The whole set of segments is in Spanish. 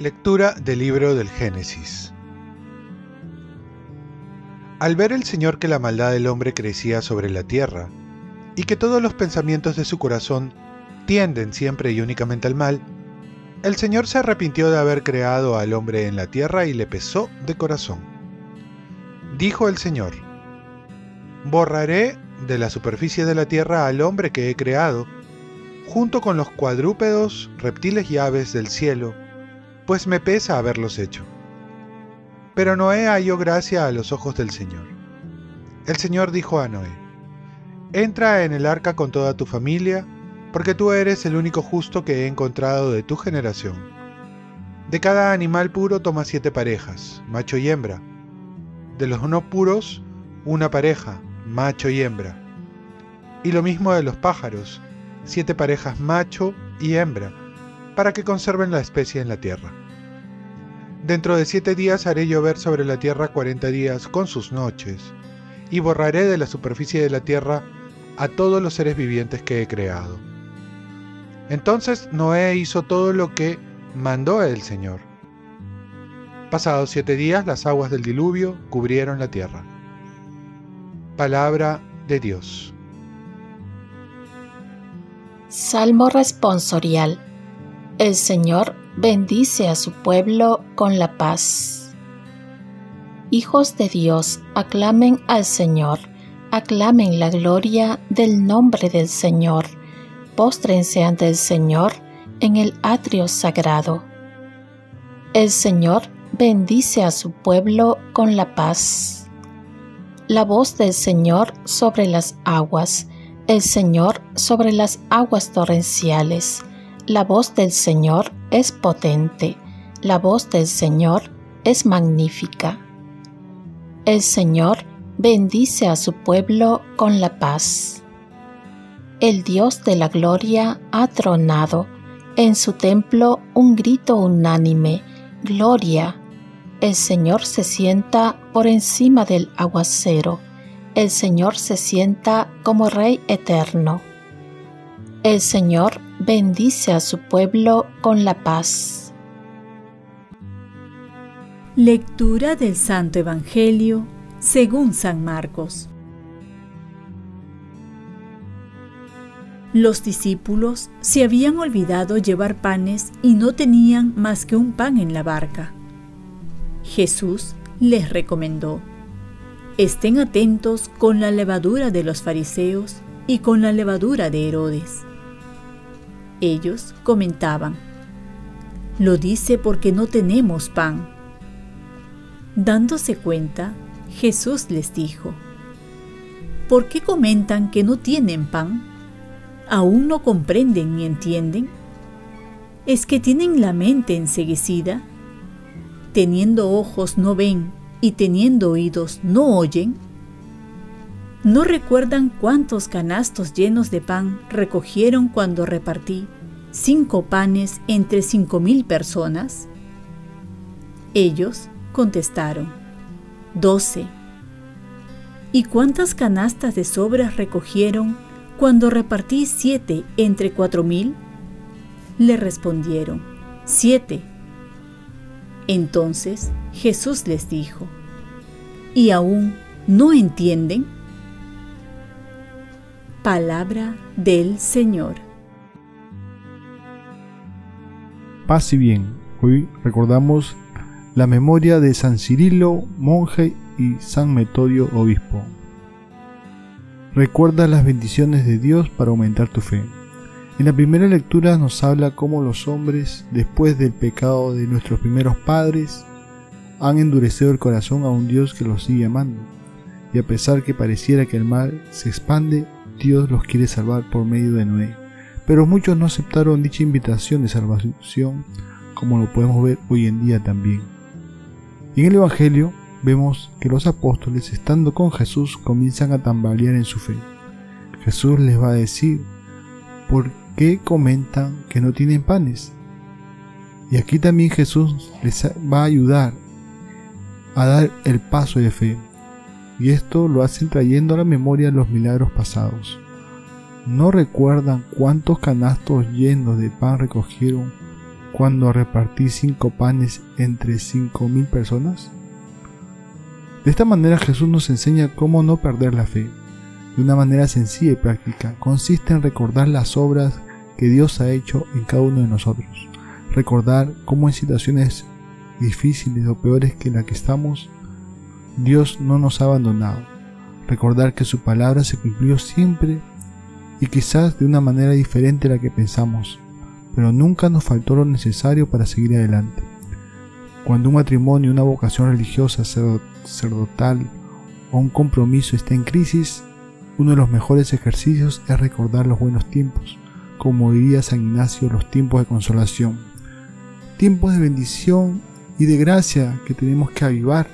Lectura del libro del Génesis. Al ver el Señor que la maldad del hombre crecía sobre la tierra, y que todos los pensamientos de su corazón tienden siempre y únicamente al mal, el Señor se arrepintió de haber creado al hombre en la tierra y le pesó de corazón. Dijo el Señor, Borraré de la superficie de la tierra al hombre que he creado, junto con los cuadrúpedos, reptiles y aves del cielo, pues me pesa haberlos hecho. Pero Noé halló gracia a los ojos del Señor. El Señor dijo a Noé, Entra en el arca con toda tu familia, porque tú eres el único justo que he encontrado de tu generación. De cada animal puro toma siete parejas, macho y hembra. De los no puros, una pareja, macho y hembra. Y lo mismo de los pájaros, siete parejas macho y hembra, para que conserven la especie en la tierra. Dentro de siete días haré llover sobre la tierra cuarenta días con sus noches, y borraré de la superficie de la tierra a todos los seres vivientes que he creado. Entonces Noé hizo todo lo que mandó el Señor. Pasados siete días las aguas del diluvio cubrieron la tierra. Palabra de Dios. Salmo responsorial. El Señor bendice a su pueblo con la paz. Hijos de Dios, aclamen al Señor, aclamen la gloria del nombre del Señor, póstrense ante el Señor en el atrio sagrado. El Señor bendice a su pueblo con la paz. La voz del Señor sobre las aguas, el Señor sobre las aguas torrenciales. La voz del Señor es potente, la voz del Señor es magnífica. El Señor bendice a su pueblo con la paz. El Dios de la gloria ha tronado, en su templo un grito unánime, Gloria. El Señor se sienta por encima del aguacero, el Señor se sienta como Rey eterno. El Señor bendice a su pueblo con la paz. Lectura del Santo Evangelio según San Marcos. Los discípulos se habían olvidado llevar panes y no tenían más que un pan en la barca. Jesús les recomendó, estén atentos con la levadura de los fariseos y con la levadura de Herodes ellos comentaban, lo dice porque no tenemos pan. Dándose cuenta, Jesús les dijo, ¿por qué comentan que no tienen pan? ¿Aún no comprenden ni entienden? ¿Es que tienen la mente enseguecida? ¿Teniendo ojos no ven y teniendo oídos no oyen? ¿No recuerdan cuántos canastos llenos de pan recogieron cuando repartí cinco panes entre cinco mil personas? Ellos contestaron, doce. ¿Y cuántas canastas de sobras recogieron cuando repartí siete entre cuatro mil? Le respondieron, siete. Entonces Jesús les dijo, ¿y aún no entienden? Palabra del Señor. Paz y bien. Hoy recordamos la memoria de San Cirilo, monje, y San Metodio, obispo. Recuerda las bendiciones de Dios para aumentar tu fe. En la primera lectura nos habla cómo los hombres, después del pecado de nuestros primeros padres, han endurecido el corazón a un Dios que los sigue amando. Y a pesar que pareciera que el mal se expande, Dios los quiere salvar por medio de Noé. Pero muchos no aceptaron dicha invitación de salvación, como lo podemos ver hoy en día también. En el Evangelio vemos que los apóstoles, estando con Jesús, comienzan a tambalear en su fe. Jesús les va a decir, ¿por qué comentan que no tienen panes? Y aquí también Jesús les va a ayudar a dar el paso de fe. y esto lo hacen trayendo a la memoria los milagros pasados. ¿No recuerdan cuántos canastos llenos de pan recogieron cuando repartí cinco panes entre cinco mil personas? De esta manera Jesús nos enseña cómo no perder la fe. De una manera sencilla y práctica, consiste en recordar las obras que Dios ha hecho en cada uno de nosotros. Recordar cómo en situaciones difíciles o peores que la que estamos, Dios no nos ha abandonado. Recordar que su palabra se cumplió siempre y quizás de una manera diferente a la que pensamos, pero nunca nos faltó lo necesario para seguir adelante. Cuando un matrimonio, una vocación religiosa, sacerdotal o un compromiso está en crisis, uno de los mejores ejercicios es recordar los buenos tiempos, como diría San Ignacio, los tiempos de consolación, tiempos de bendición y de gracia que tenemos que avivar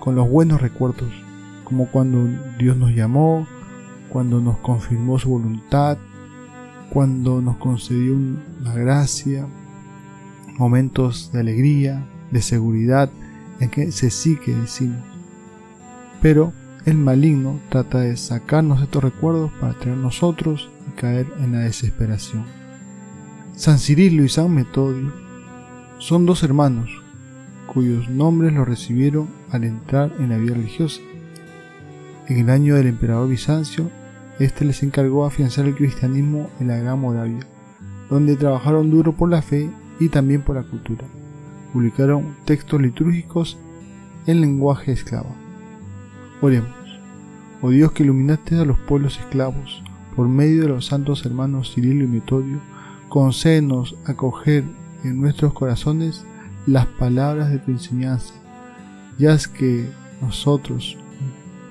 con los buenos recuerdos, como cuando Dios nos llamó, cuando nos confirmó su voluntad, cuando nos concedió una gracia, momentos de alegría, de seguridad, en que se sí que decimos. Pero el maligno trata de sacarnos estos recuerdos para traer nosotros y caer en la desesperación. San Cirilo y San Metodio son dos hermanos cuyos nombres los recibieron al entrar en la vida religiosa. En el año del emperador Bizancio, este les encargó afianzar el cristianismo en la Gran Moravia, donde trabajaron duro por la fe y también por la cultura. Publicaron textos litúrgicos en lenguaje esclavo. Oremos. Oh Dios que iluminaste a los pueblos esclavos por medio de los santos hermanos Cirilo y Metodio, concédenos acoger en nuestros corazones las palabras de tu enseñanza, ya es que nosotros,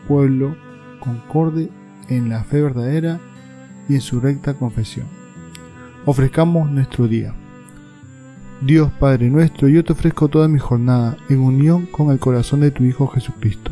pueblo, concorde en la fe verdadera y en su recta confesión. Ofrezcamos nuestro día. Dios Padre nuestro, yo te ofrezco toda mi jornada en unión con el corazón de tu Hijo Jesucristo